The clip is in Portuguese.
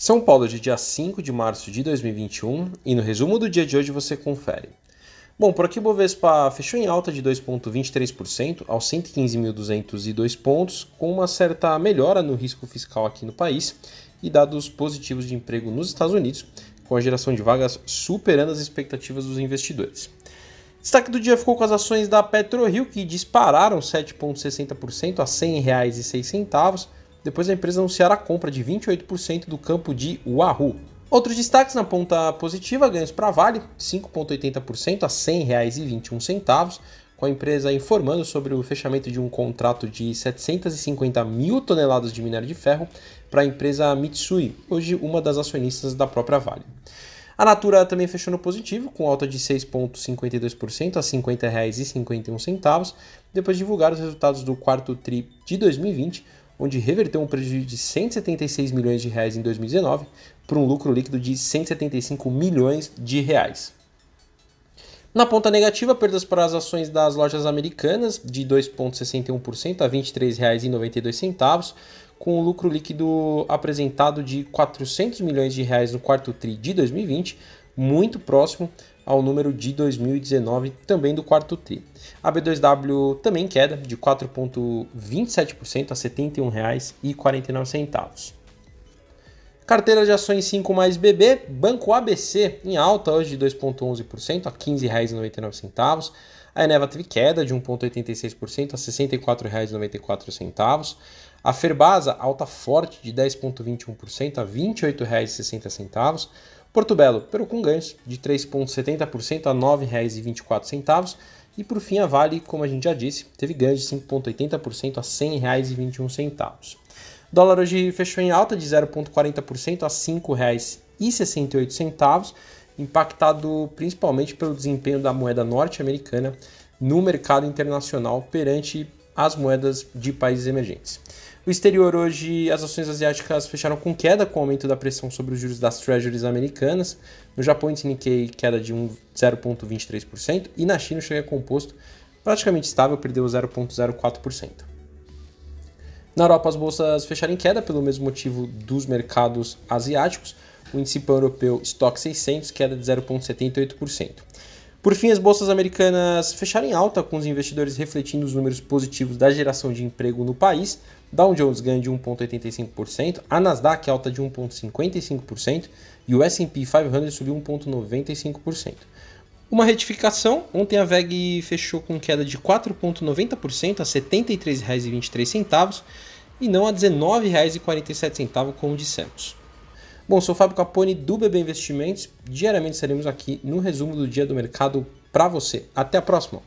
São Paulo de dia 5 de março de 2021 e no resumo do dia de hoje você confere. Bom, por aqui o Bovespa fechou em alta de 2,23% aos 115.202 pontos, com uma certa melhora no risco fiscal aqui no país e dados positivos de emprego nos Estados Unidos, com a geração de vagas superando as expectativas dos investidores. Destaque do dia ficou com as ações da PetroRio, que dispararam 7,60% a R$ 100,06, depois da empresa anunciar a compra de 28% do campo de Wahoo. Outros destaques na ponta positiva, ganhos para a Vale, 5,80% a R$ 100,21, com a empresa informando sobre o fechamento de um contrato de 750 mil toneladas de minério de ferro para a empresa Mitsui, hoje uma das acionistas da própria Vale. A Natura também fechou no positivo, com alta de 6,52% a R$ 50,51, depois de divulgar os resultados do quarto TRI de 2020, onde reverteu um prejuízo de 176 milhões de reais em 2019 para um lucro líquido de 175 milhões de reais. Na ponta negativa, perdas para as ações das lojas americanas de 2,61% a R$ 23,92, com o lucro líquido apresentado de 400 milhões de reais no quarto tri de 2020, muito próximo ao número de 2019, também do quarto tri. A B2W também queda de 4,27% a R$ 71,49. Carteira de ações 5 mais BB, Banco ABC em alta hoje de 2,11% a R$ 15,99. A Eneva teve queda de 1,86% a R$ 64,94. A Ferbasa, alta forte de 10,21% a R$ 28,60. Porto Belo, pero com ganhos de 3,70% a R$ 9,24. E por fim, a Vale, como a gente já disse, teve ganhos de 5,80% a R$ 100,21. Dólar hoje fechou em alta de 0,40% a R$ 5,68, impactado principalmente pelo desempenho da moeda norte-americana no mercado internacional perante as moedas de países emergentes. O exterior hoje, as ações asiáticas fecharam com queda com o aumento da pressão sobre os juros das treasuries americanas. No Japão, índice Nikkei queda de 0,23% e na China o Xangai Composto praticamente estável, perdeu 0,04%. Na Europa, as bolsas fecharam em queda pelo mesmo motivo dos mercados asiáticos. O índice pan-europeu Stock 600 queda de 0,78%. Por fim, as bolsas americanas fecharam em alta, com os investidores refletindo os números positivos da geração de emprego no país. Dow Jones ganha de 1,85%, a Nasdaq alta de 1,55% e o S&P 500 subiu 1,95%. Uma retificação, ontem a VEG fechou com queda de 4,90% a R$ 73,23 e não a R$ 19,47 como dissemos. Bom, sou o Fábio Capone do BB Investimentos. Diariamente estaremos aqui no resumo do dia do mercado para você. Até a próxima!